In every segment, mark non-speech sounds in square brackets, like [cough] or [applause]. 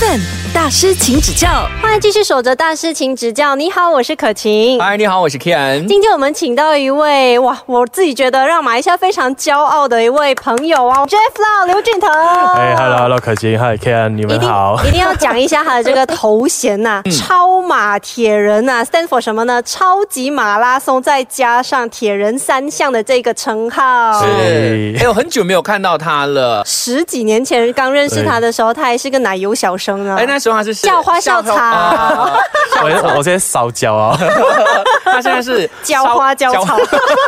7. 大师，请指教。欢迎继续守着大师，请指教。你好，我是可晴。嗨，你好，我是 Kian。今天我们请到一位哇，我自己觉得让马来西亚非常骄傲的一位朋友啊，Jeff Lau 刘俊腾。哎，Hello，Hello，可晴，Hi Kian，你们好。一定要讲一下他的这个头衔呐、[laughs] 超马铁人呐、s t a n d for 什么呢？超级马拉松再加上铁人三项的这个称号。是，哎，我很久没有看到他了。十几年前刚认识他的时候，他还是个奶油小生呢。哎，那时候他是校花校草啊我我现在烧焦啊。[laughs] 他现在是浇花浇草。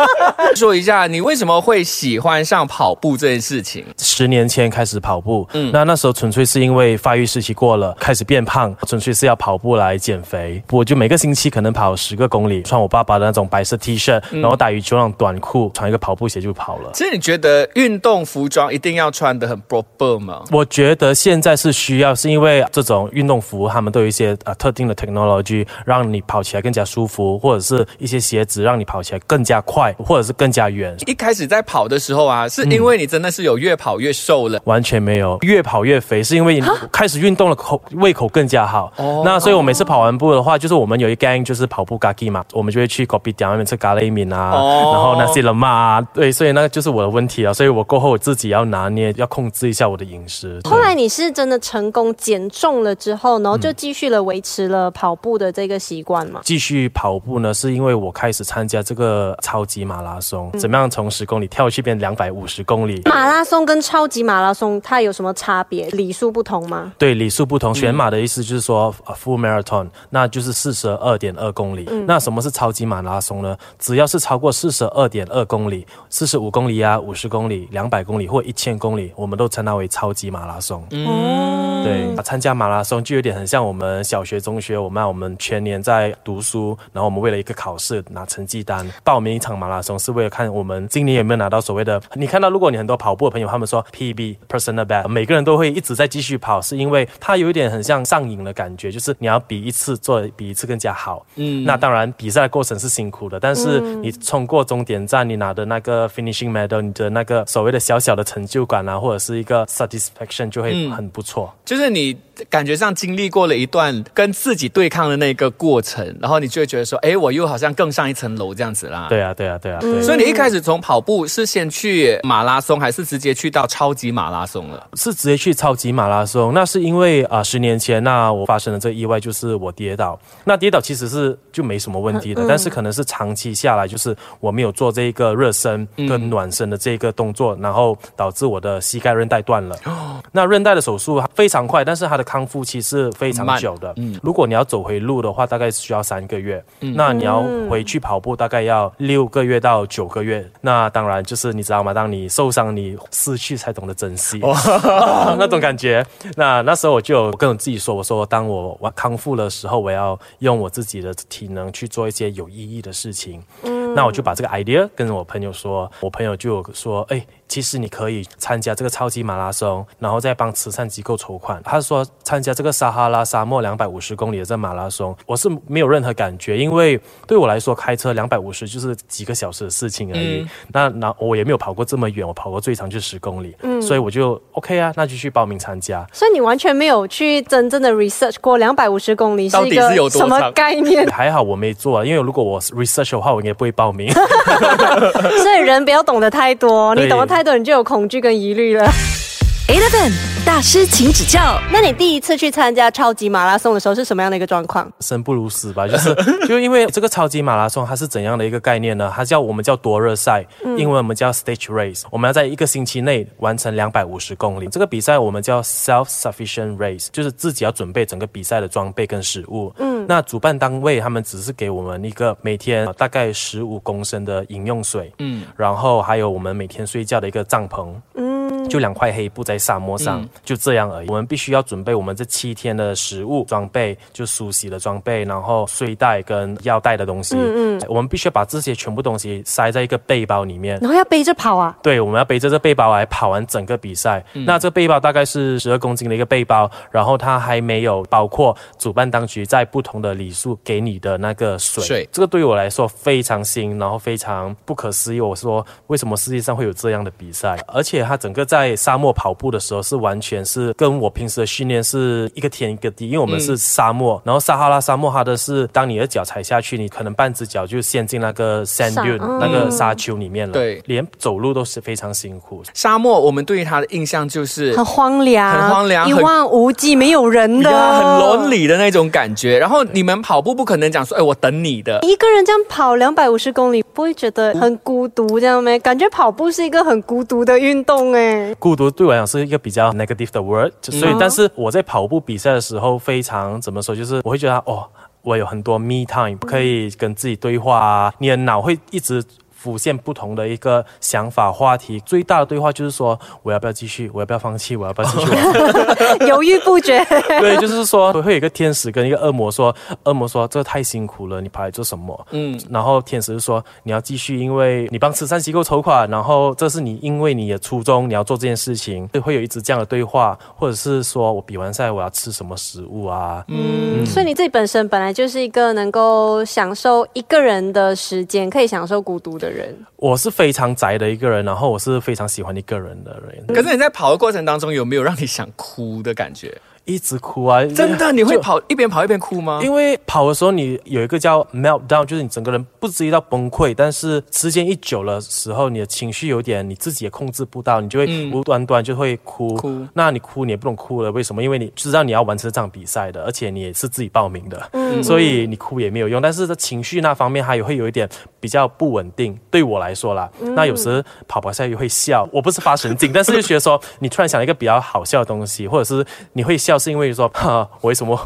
[laughs] 说一下，你为什么会喜欢上跑步这件事情？十年前开始跑步，嗯，那那时候纯粹是因为发育时期过了，开始变胖，纯粹是要跑步来减肥。我就每个星期可能跑十个公里，穿我爸爸的那种白色 T 恤，然后打羽球那种短裤，穿一个跑步鞋就跑了。其实你觉得运动服装一定要穿的很 proper 吗？我觉得现在是需要，是因为这种运动服，他们都有一些呃特定的 technology，让你跑起来更加舒服，或者是一些鞋子让你跑起来更加快，或者是更加远。一开始在跑的时候啊，是因为你真的是有越跑越瘦了。完全没有，越跑越肥，是因为你开始运动了，口胃口更加好。哦那所以我每次跑完步的话，就是我们有一 gang 就是跑步 gaki 嘛，我们就会去 kopi 店那边吃咖喱面啊，哦然后那些人嘛啊，对，所以那个就是我的问题啊，所以我过后我自己要拿捏，要控制一下我的饮食。后来你是真的成功减重了之后，然后就继续了维持了跑步的这个习惯嘛？继续跑步呢，是因为我开始参加这个超级马拉松，怎么样从十公里跳去变两百五十公里？马拉松跟超级马拉松它有什么差别？里数不同吗？对，里数不同。全马的意思就是说、呃 full marathon，那就是四十二点二公里。那什么是超级马拉松呢？只要是超过四十二点二公里、四十五公里啊、五十公里、两百公里或一千公里，我们都称它为超级马拉松。嗯，对，参加马拉松就有点很像我们小学、中学，我们我们全年在读书，然后我们为了一个考试拿成绩单，报名一场马拉松是为了看我们今年有没有拿到所谓的。你看到，如果你很多跑步的朋友，他们说 PB personal best，每个人都会一直在继续跑，是因为它有一点很像上瘾的感觉，就是你要比一次做比一次更加好。嗯，那当然比赛的过程是辛苦的，但是你冲过终点站，你拿的那个 finishing medal，你的那个所谓的小小的成就感啊，或者是一个 satisfaction 就会很不错。就是你感觉上经历过了一段跟自己对抗的那个过程，然后你就会觉得说，哎，我又好像更上一层楼这样子啦。。对啊，对啊，对啊，对。所以你一开始从跑步是先去马拉松，还是直接去到超级马拉松了？是直接去超级马拉松，那是因为啊、十年前那我发生了这个意外，就是我跌倒。那跌倒其实是就没什么问题的，但是可能是长期下来，就是我没有做这一个热身跟暖身的这个动作，然后导致我的膝盖韧带断了。哦那韧带的手术非常快，但是它的康复期是非常久的。如果你要走回路的话，大概需要三个月。那你要回去跑步，大概要六个月到九个月。那当然就是你知道吗？当你受伤，你失去才懂得珍惜。啊 [laughs] 那种感觉。那那时候我就有跟我自己说，我说当我我康复的时候，我要用我自己的体能去做一些有意义的事情。嗯，那我就把这个 idea 跟我朋友说，我朋友就有说，哎。其实你可以参加这个超级马拉松，然后再帮慈善机构筹款。他说参加这个撒哈拉沙漠两百五十公里的这马拉松，我是没有任何感觉，因为对我来说开车两百五十就是几个小时的事情而已。那那我也没有跑过这么远，我跑过最长就十公里，所以我就 OK 啊，那就去报名参加。所以你完全没有去真正的 research 过两百五十公里是一个到底是有多什么概念？还好我没做，因为如果我 research 的话，我应该不会报名。[laughs] [laughs] 所以人不要懂得太多，你懂得太你就有恐惧跟疑虑了。Eleven 大师，请指教。那你第一次去参加超级马拉松的时候是什么样的一个状况？生不如死吧，就是 [laughs] 就因为这个超级马拉松它是怎样的一个概念呢？它叫我们叫多热赛，英文我们叫 stage race，我们要在一个星期内完成两百五十公里。这个比赛我们叫 self sufficient race，就是自己要准备整个比赛的装备跟食物。嗯，那主办单位他们只是给我们一个每天呃大概十五公升的饮用水，嗯，然后还有我们每天睡觉的一个帐篷，嗯，就两块黑布在沙漠上，就这样而已。我们必须要准备我们这七天的食物装备，就梳洗的装备，然后睡袋跟要带的东西。嗯嗯，我们必须要把这些全部东西塞在一个背包里面。然后要背着跑啊？对，我们要背着这背包来跑完整个比赛。那这背包大概是十二公斤的一个背包，然后它还没有包括主办当局在不同的里数给你的那个水。水这个对我来说非常新，然后非常不可思议。我说为什么世界上会有这样的比赛？而且它整整个在沙漠跑步的时候是完全是跟我平时的训练是一个天一个地，因为我们是沙漠，然后撒哈拉沙漠它的是当你的脚踩下去，你可能半只脚就陷进那个 sand 沙 dune 嗯那个沙丘里面了，对连走路都是非常辛苦。沙漠，我们对于它的印象就是很荒凉，很荒凉一望无际，没有人的，呀很 lonely 的那种感觉。然后你们跑步不可能讲说，哎，我等你的。一个人这样跑两百五十公里，不会觉得很孤独这样没？感觉跑步是一个很孤独的运动哎。孤独对我来讲是一个比较 negative 的 word，所以但是我在跑步比赛的时候非常怎么说，就是我会觉得哦，我有很多 me time 可以跟自己对话啊，你的脑会一直。浮现不同的一个想法话题，最大的对话就是说我要不要继续，我要不要放弃，我要不要继续玩？[laughs] 犹豫不决。[laughs] 对，就是说会有一个天使跟一个恶魔说，恶魔说这太辛苦了，你跑来做什么？嗯，然后天使就说你要继续，因为你帮慈善机构筹款，然后这是你因为你的初衷，你要做这件事情，会有一直这样的对话，或者是说我比完赛我要吃什么食物啊？嗯，所以你自己本身本来就是一个能够享受一个人的时间，可以享受孤独的人。我是非常宅的一个人，然后我是非常喜欢一个人的人，可是你在跑的过程当中，有没有让你想哭的感觉？一直哭啊！真的，你会跑一边跑一边哭吗？因为跑的时候，你有一个叫 meltdown，就是你整个人不至于到崩溃，但是时间一久了时候，你的情绪有点你自己也控制不到，你就会嗯无端端就会哭。哭那你哭你也不能哭了，为什么？因为你知道你要完成这场比赛的，而且你也是自己报名的，所以你哭也没有用。但是在情绪那方面，它也会有一点比较不稳定。对我来说啦，那有时跑跑下去会笑，我不是发神经，但是就觉得说你突然想一个比较好笑的东西，或者是你会笑，是因为说，哈，我为什么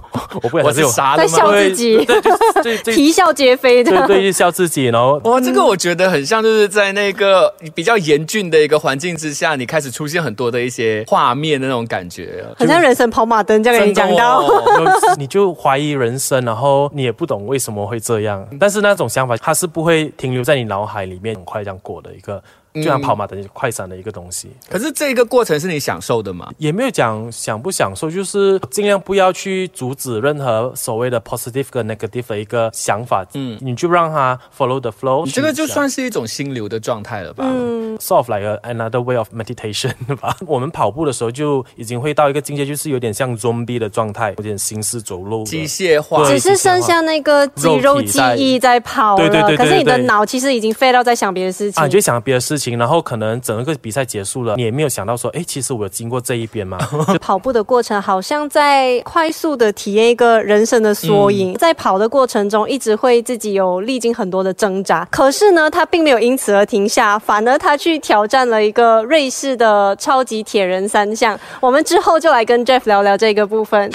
我不我是还是有傻的吗？在笑自己对对对对 [laughs] 啼笑皆非的。对对，就笑自己，然后哇，这个我觉得很像，就是在那个比较严峻的一个环境之下，你开始出现很多的一些画面的那种感觉。很像人生跑马灯这样跟你讲到。哦你就怀疑人生，然后你也不懂为什么会这样，但是那种想法它是不会停留在你脑海里面，很快这样过的一个，就像跑马灯快闪的一个东西。可是这个过程是你享受的吗？也没有讲享不享受，就是尽量不要去阻止任何所谓的 positive 跟 negative 的一个想法，嗯，你就让它 follow the flow 你这个就算是一种心流的状态了吧？嗯 sort of like a, another way of meditation [laughs] 吧。我们跑步的时候就已经会到一个境界，就是有点像 zombie 的状态，有点行尸走肉。机械化。只是剩下那个肌肉记忆在跑了，对对对对可是你的脑其实已经废到在想别的事情。啊，你就想别的事情，然后可能整个比赛结束了，你也没有想到说，哎，其实我有经过这一边嘛。[laughs] 跑步的过程好像在快速的体验一个人生的缩影，在跑的过程中一直会自己有历经很多的挣扎，可是呢，他并没有因此而停下，反而他去挑战了一个瑞士的超级铁人三项。我们之后就来跟 Jeff 聊聊这个部分。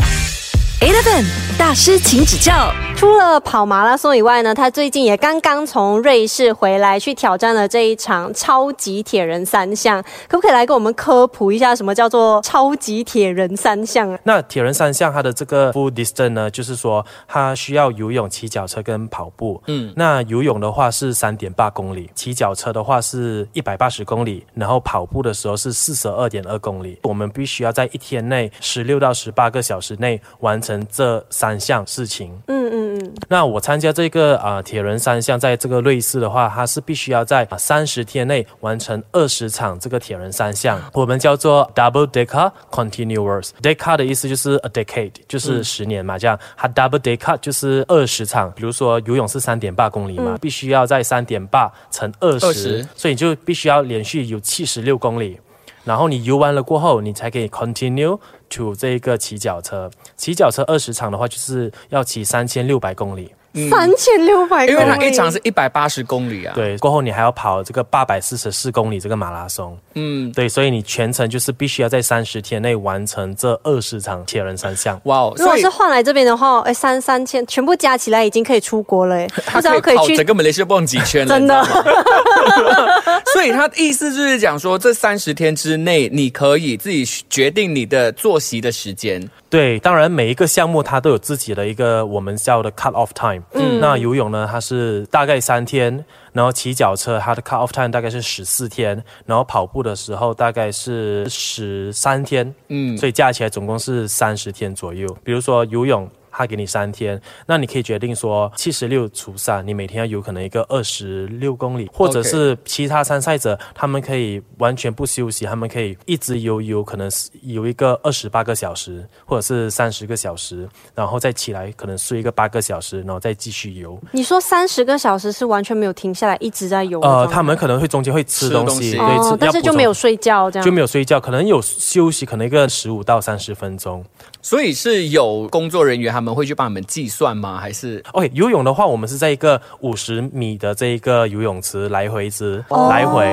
Eleven 大师，请指教。除了跑马拉松以外呢，他最近也刚刚从瑞士回来，去挑战了这一场超级铁人三项。可不可以来给我们科普一下，什么叫做超级铁人三项啊？那铁人三项它的这个 full distance 呢，就是说它需要游泳、骑脚车跟跑步。嗯，那游泳的话是三点八公里，骑脚车的话是一百八十公里，然后跑步的时候是四十二点二公里。我们必须要在一天内十六到十八个小时内完成这三项事情。嗯嗯嗯，那我参加这个啊、呃铁人三项，在这个瑞士的话，它是必须要在三十天内完成二十场这个铁人三项，我们叫做 double deca continuous。deca 的意思就是 a decade，就是十年嘛，这样它 double deca 就是二十场。比如说游泳是三点八公里嘛，必须要在三点八乘二十所以你就必须要连续有七十六公里。然后你游完了过后，你才可以 continue to 这一个骑脚车。骑脚车二十场的话，就是要骑三千六百公里。三千六百公里，因为它一场是一百八十公里啊。，对，过后你还要跑这个八百四十四公里这个马拉松。嗯，对，所以你全程就是必须要在三十天内完成这二十场铁人三项。哇哦，如果是换来这边的话，哎，三三千全部加起来已经可以出国了，哎，不知道可以去跑整个马来西亚蹦几圈了，[laughs] 真的 [laughs] 所以他的意思就是讲说，这三十天之内，你可以自己决定你的作息的时间。对，当然每一个项目它都有自己的一个我们叫的 cut off time。嗯，那游泳呢，它是大概三天，然后骑脚车它的 cut off time 大概是十四天，然后跑步的时候大概是十三天。嗯，所以加起来总共是三十天左右。比如说游泳。他给你三天，那你可以决定说七十六除三，你每天要有可能一个二十六公里，或者是其他参赛者，他们可以完全不休息，他们可以一直游游，可能是游一个二十八个小时，或者是三十个小时，然后再起来可能睡一个八个小时，然后再继续游。你说三十个小时是完全没有停下来，一直在游呃，他们可能会中间会吃东西，东西。对，吃哦，但是就没有睡觉这样，就没有睡觉，可能有休息，可能一个十五到三十分钟。所以是有工作人员他们会去帮你们计算吗？还是 OK，游泳的话，我们是在一个五十米的这一个游泳池来回之、来回，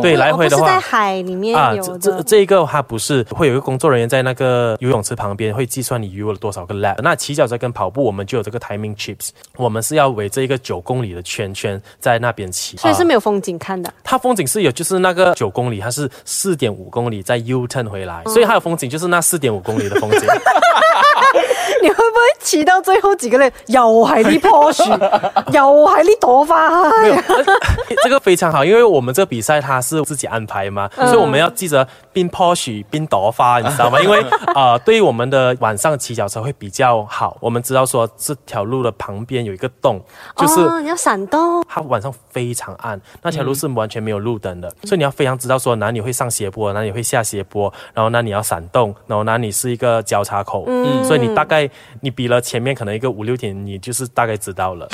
对，来回的话是在。海里面啊，游这这。这一个它不是会有一个工作人员在那个游泳池旁边会计算你游了多少个 lap。那骑脚车跟跑步我们就有这个 timing chips，我们是要围这一个九公里的圈圈在那边骑，啊所以是没有风景看的。它风景是有，就是那个九公里，它是四点五公里再 U turn 回来，所以它的风景就是那四点五公里的风景。[laughs] 你会不会骑到最后几个人又係呢棵樹，又係呢 [laughs] 朵花？这个非常好，因为我们这个比赛它是自己安排嘛，所以我们要记着边 Porsche 边朵花，你知道吗？因为 [laughs] 呃，对于我们的晚上骑脚车会比较好。我们知道说这条路的旁边有一个洞，就是。哦、你要闪动。它晚上非常暗，那条路是完全没有路灯的，所以你要非常知道说哪里会上斜坡，哪里会下斜坡，然后哪里要闪动，然后哪里是一个交叉口，嗯，所以你大概你比了前面可能一个五六点，你就是大概知道了。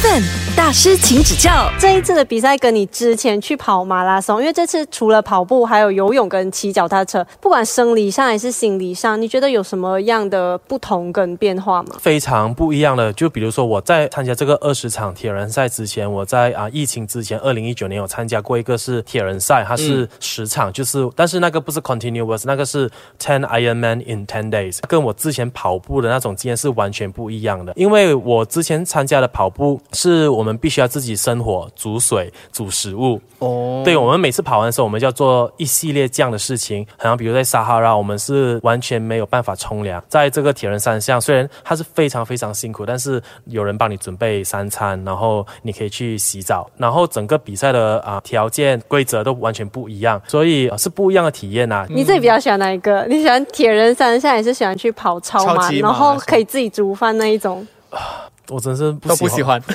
Eleven 大师，请指教。这一次的比赛跟你之前去跑马拉松，因为这次除了跑步，还有游泳跟骑脚踏车，不管生理上还是心理上，你觉得有什么样的不同跟变化吗？非常不一样的。就比如说我在参加这个二十场铁人赛之前，我在啊疫情之前，二零一九年有参加过一个是铁人赛，它是十场，就是但是那个不是 continuous，那个是 ten Ironman in ten days，跟我之前跑步的那种经验是完全不一样的。因为我之前参加的跑步是我们必须要自己生火、煮水、煮食物。哦，对，我们每次跑完的时候，我们就要做一系列这样的事情。好像比如在撒哈拉，我们是完全没有办法冲凉。在这个铁人三项，虽然它是非常非常辛苦，但是有人帮你准备三餐，然后你可以去洗澡，然后整个比赛的啊、条件规则都完全不一样，所以、呃是不一样的体验呐、你自己比较喜欢哪一个？你喜欢铁人三项，还是喜欢去跑超马，超马然后可以自己煮饭那一种？我真是不都不喜欢。[laughs]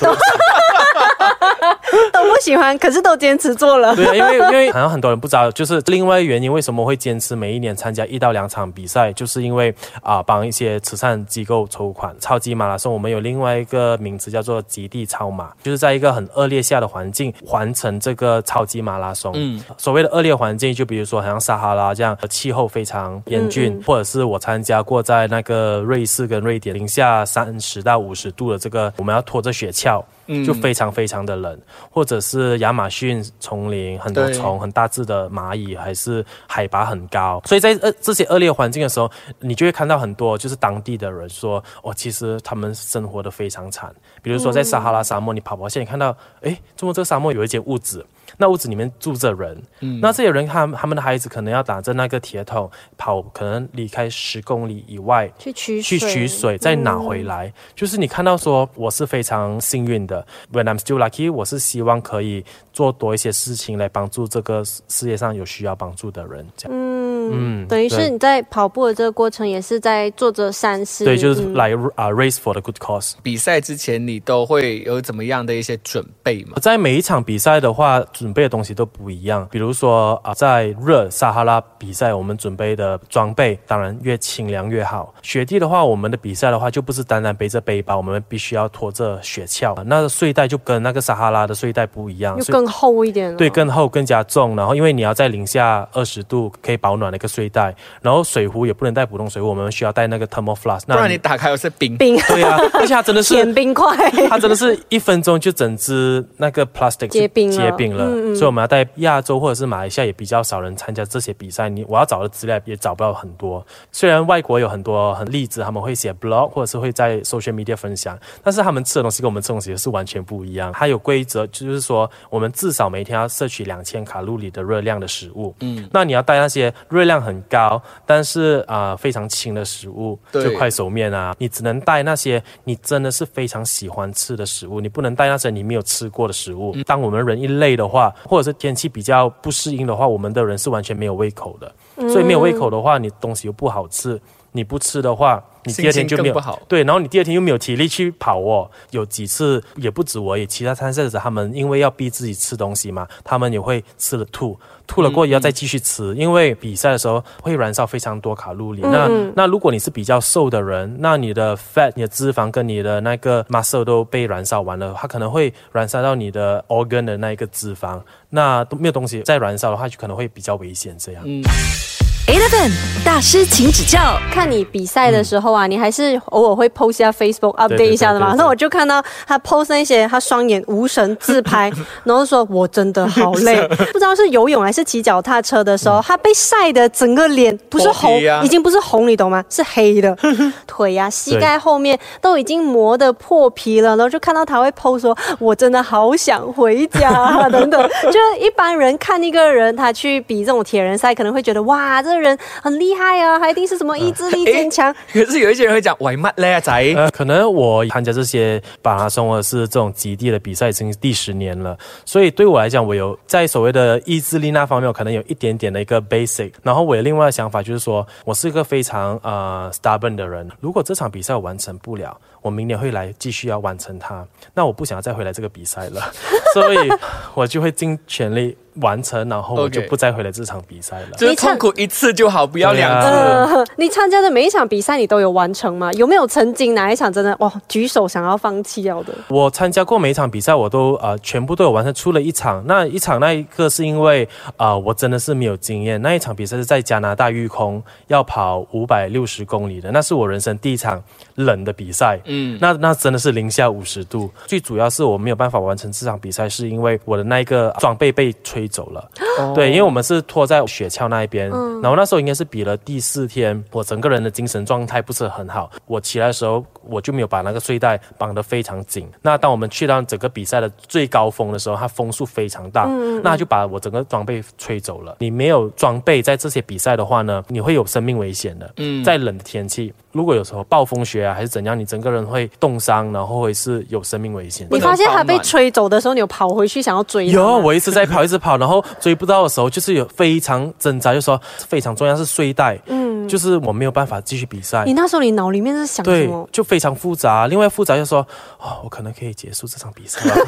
喜欢，可是都坚持做了。对啊，因为因为好像很多人不知道，就是另外原因为什么会坚持每一年参加一到两场比赛，就是因为啊、帮一些慈善机构筹款。超级马拉松我们有另外一个名字叫做极地超马，就是在一个很恶劣下的环境完成这个超级马拉松。嗯，所谓的恶劣环境，就比如说好像撒哈拉这样气候非常严峻，或者是我参加过在那个瑞士跟瑞典零下三十到五十度的这个，我们要拖着雪橇。就非常非常的冷，或者是亚马逊丛林很多虫、很大只的蚂蚁，还是海拔很高，所以在呃这些恶劣环境的时候，你就会看到很多就是当地的人说，哦，其实他们生活的非常惨。比如说在撒哈拉沙漠，你跑跑线，你看到，诶，中国这个沙漠有一间屋子，那屋子里面住着人，那这些人他他们的孩子可能要打着那个铁桶跑，可能离开十公里以外，去取去水，取水，再拿回来。就是你看到说，我是非常幸运的，When I'm still lucky，我是希望可以做多一些事情来帮助这个世界上有需要帮助的人。这样，嗯等于是你在跑步的这个过程，也是在做着善事。对，就是嗯来啊、race for the good cause。比赛之前你都会有怎么样的一些准备吗？在每一场比赛的话，准备的东西都不一样。比如说啊、在热撒哈拉比赛，我们准备的装备当然越清凉越好。雪地的话，我们的比赛的话就不是单单背着背包，我们必须要拖着雪橇。那个睡袋就跟那个撒哈拉的睡袋不一样，所以又更厚一点。对，更厚、更加重，然后因为你要在零下二十度可以保暖的一个睡袋，然后水壶也不能带普通水壶，我们需要带那个 thermal flask。不然你打开又是冰。冰对啊，[laughs] 而且它真的是甜冰块。它真的是一分钟就整只那个 plastic 结冰了结冰了，嗯嗯所以我们要带亚洲或者是马来西亚也比较少人参加这些比赛，你我要找的资料也找不到很多。虽然外国有很多很例子，他们会写 blog 或者是会在 social media 分享，但是他们吃的东西跟我们吃的东西是完全不一样。它有规则，就是说我们至少每天要摄取两千卡路里的热量的食物。嗯，那你要带那些热量很高，但是啊、呃非常轻的食物，就快手面啊，你只能带那些你真的是非常喜欢吃的食物，你不能带那些你没有吃过的食物。当我们人一累的话，或者是天气比较不适应的话，我们的人是完全没有胃口的。所以没有胃口的话，你东西又不好吃，你不吃的话。你第二天就没有对，然后你第二天又没有体力去跑哦。有几次也不止我，也其他参赛者他们因为要逼自己吃东西嘛，他们也会吃了吐。吐了过后也要再继续吃，因为比赛的时候会燃烧非常多卡路里。那那如果你是比较瘦的人，那你的 fat、你的脂肪跟你的那个 muscle 都被燃烧完了，它可能会燃烧到你的 organ 的那一个脂肪，那都没有东西再燃烧的话，就可能会比较危险。这样。Eleven 大师，请指教。看你比赛的时候啊，你还是偶尔会 post 一下 Facebook update 一下的嘛。那我就看到他 post 那些他双眼无神自拍，然后说我真的好累，[laughs] 不知道是游泳还是骑脚踏车的时候，他被晒的整个脸不是红啊，已经不是红，你懂吗？是黑的，[laughs] 腿呀、膝盖后面都已经磨得破皮了，然后就看到他会 post 说，我真的好想回家啊等等。[laughs] 就是一般人看一个人他去比这种铁人赛，可能会觉得哇，这个人很厉害啊，他一定是什么意志力 [laughs] 坚强。可是有一些人会讲喂乜咧仔？呃，[laughs] 可能我参加这些马拉松或者是这种极地的比赛已经第十年了，所以对我来讲，我有在所谓的意志力那方面，我可能有一点点的一个 basic。然后我有另外的想法，就是说我是一个非常呃 stubborn 的人。如果这场比赛完成不了，我明年会来继续要完成它，那我不想要再回来这个比赛了，[laughs] 所以我就会尽全力完成，然后我就不再回来这场比赛了。就是痛苦一次就好，不要两次。啊呃，你参加的每一场比赛，你都有完成吗？有没有曾经哪一场真的哇举手想要放弃掉的？我参加过每一场比赛，我都呃全部都有完成，出了一场。那一场那一个是因为呃我真的是没有经验。那一场比赛是在加拿大育空，要跑五百六十公里的，那是我人生第一场冷的比赛。嗯，那那真的是零下五十度。最主要是我没有办法完成这场比赛，是因为我的那一个装备被吹走了。对，因为我们是拖在雪橇那一边，然后那时候应该是比了第四天，我整个人的精神状态不是很好。我起来的时候，我就没有把那个睡袋绑得非常紧。那当我们去到整个比赛的最高峰的时候，它风速非常大，那它就把我整个装备吹走了。你没有装备在这些比赛的话呢，你会有生命危险的。嗯，在冷的天气，如果有时候暴风雪啊还是怎样，你整个人会冻伤，然后会是有生命危险的。你发现它被吹走的时候，你有跑回去想要追他有，我一直在跑，一直跑，然后追不到的时候，就是有非常挣扎，就说非常重要是睡袋，嗯，就是我没有办法继续比赛你。那时候你脑里面是想什对么，？就非常复杂。另外复杂就是说，哦，我可能可以结束这场比赛了。[laughs]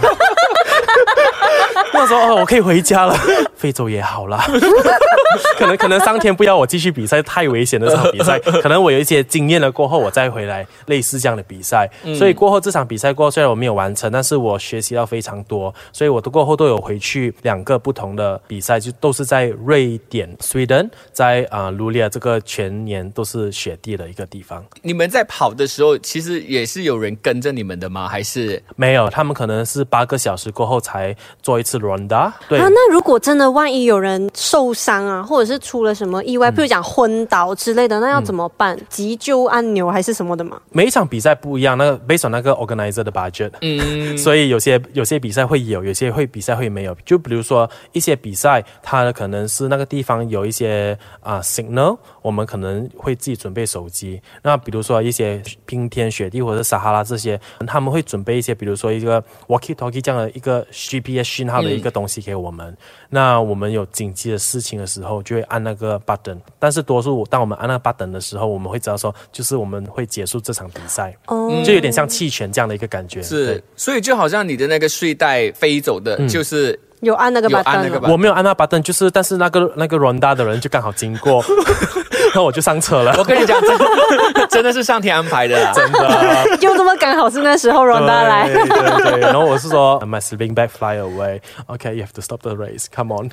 那时候哦，我可以回家了，非洲也好啦。[laughs] 可能可能上天不要我继续比赛，太危险的这场比赛。可能我有一些经验了过后，我再回来类似这样的比赛。所以过后这场比赛过后，虽然我没有完成，但是我学习到非常多。所以我都过后都有回去两个不同的比赛，就都是在瑞典 （Sweden），在啊卢利亚这个全年都是雪地的一个地方。你们在跑的时候，其实也是有人跟着你们的吗？还是没有，他们可能是八个小时过后才做一次 ronda。对，啊，那如果真的万一有人受伤啊，或者是出了什么意外，比如讲昏倒之类的，那要怎么办？急救按钮还是什么的吗？每一场比赛不一样，那个 based on 那个 organizer 的 budget，嗯，[laughs] 所以有些有些比赛会有，有些会比赛会没有。就比如说一些比赛，它可能是那个地方有一些啊、signal，我们可能会自己准备手机。那比如说一些冰天雪地或者撒哈拉这些，他们会准备一些，比如说一个 walkie talkie 这样的一个 GPS 信号的一个东西给我们。那我们有紧急的事情的时候，就会按那个 button。但是多数当我们按那个 button 的时候，我们会知道说，就是我们会结束这场比赛，哦，就有点像弃权这样的一个感觉。是？所以就好像你的那个睡袋飞走的，就是有按那个有 button 那个吧我没有按那 button，就是但是那个那个 ronda 的人就刚好经过，[laughs] 然后我就上车了。我跟你讲，真的真的是上天安排的啦。真的，[laughs] 就这么刚好是那时候 Ronda 来。对对对，然后我是说，My sleeping bag fly away. Okay, you have to stop the race. Come on.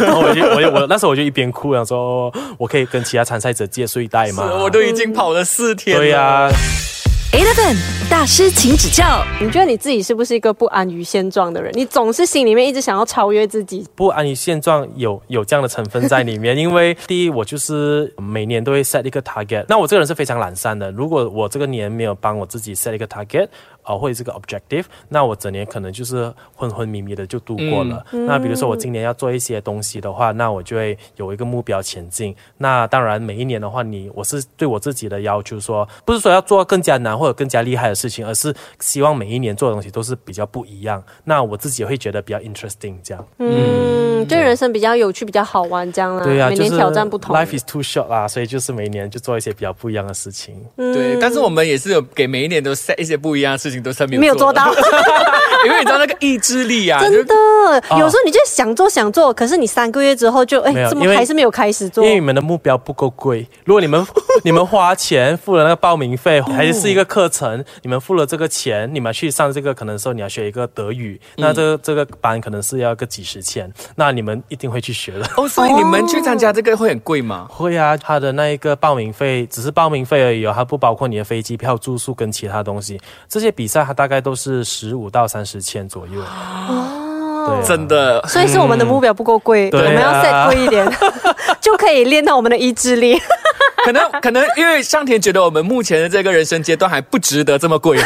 然后我就我就我那时候我就一边哭，然后说，哦我可以跟其他参赛者借睡袋是吗？我都已经跑了四天了。对呀、Eleven 大师，请指教。你觉得你自己是不是一个不安于现状的人？你总是心里面一直想要超越自己。不安于现状有有这样的成分在里面，因为第一，我就是每年都会 set 一个 target。那我这个人是非常懒散的，如果我这个年没有帮我自己 set 一个 target，啊、或者这个 objective，那我整年可能就是昏昏迷迷的就度过了。那比如说我今年要做一些东西的话，那我就会有一个目标前进。那当然每一年的话，你我是对我自己的要求说，不是说要做更加难或者更加厉害的事事情，而是希望每一年做的东西都是比较不一样。那我自己也会觉得比较 interesting，这样。嗯，就人生比较有趣，比较好玩这样啦。每年挑战不同。Life is too short 啦，所以就是每年就做一些比较不一样的事情。对，但是我们也是有给每一年都 set 一些不一样的事情，都是没有没有做到，[laughs] 因为你知道那个意志力啊，真的。有时候你就想做想做，可是你三个月之后就哎没有，怎么因为还是没有开始做因？为你们的目标不够贵，如果你们 [laughs] 你们花钱付了那个报名费，还是一个课程，你们付了这个钱，你们去上这个，可能说你要学一个德语，那这个这个班可能是要个几十千，那你们一定会去学的。[laughs] 哦，所以你们去参加这个会很贵吗？会啊，他的那一个报名费只是报名费而已哦，它不包括你的飞机票、住宿跟其他东西。这些比赛它大概都是十五到三十千左右。对啊、真的，所以是我们的目标不够贵，我们要 set 贵一点，[laughs] 就可以练到我们的意志力。可能可能因为上天觉得我们目前的这个人生阶段还不值得这么贵。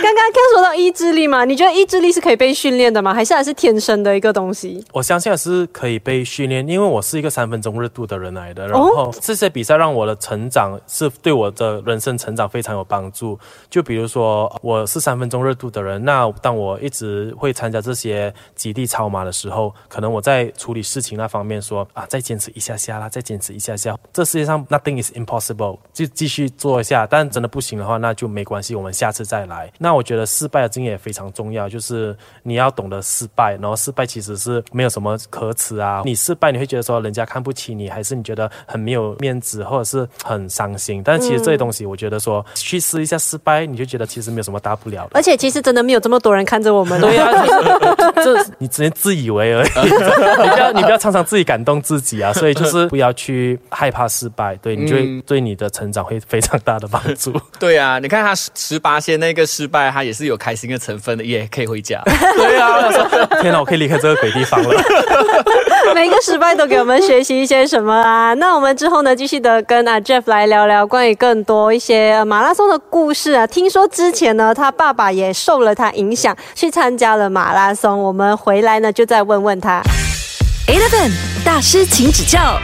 刚刚刚说到意志力嘛，你觉得意志力是可以被训练的吗？还是还是天生的一个东西？我相信也是可以被训练，因为我是一个三分钟热度的人来的。然后这些比赛让我的成长是对我的人生成长非常有帮助。就比如说，我是三分钟热度的人，那当我一直会参加这些极地超马的时候，可能我在处理事情那方面说啊，再坚持一下下啦，再坚持一下下。这世界上 nothing is impossible，就继续做一下。但真的不行的话，那就没关系，我们下次再来。那我觉得失败的经验也非常重要，就是你要懂得失败，然后失败其实是没有什么可耻啊。你失败你会觉得说人家看不起你，还是你觉得很没有面子，或者是很伤心。但其实这些东西，我觉得说去试一下失败，你就觉得其实没有什么大不了的。而且其实真的没有这么多人看着我们。对 [laughs] 呀、就是这你只能自以为而已，你不要你不要常常自己感动自己啊，所以就是不要去害怕失败，对你就会对你的成长会非常大的帮助。对啊，你看他十八线那个失败，他也是有开心的成分的，也可以回家。[laughs] 对啊，[laughs] 天哪，我可以离开这个鬼地方了。[laughs] 每个失败都给我们学习一些什么啊？那我们之后呢，继续的跟啊 Jeff 来聊聊关于更多一些呃马拉松的故事啊。听说之前呢，他爸爸也受了他影响，去参加了马拉松。我们回来呢，就再问问他。Eleven 大师，请指教。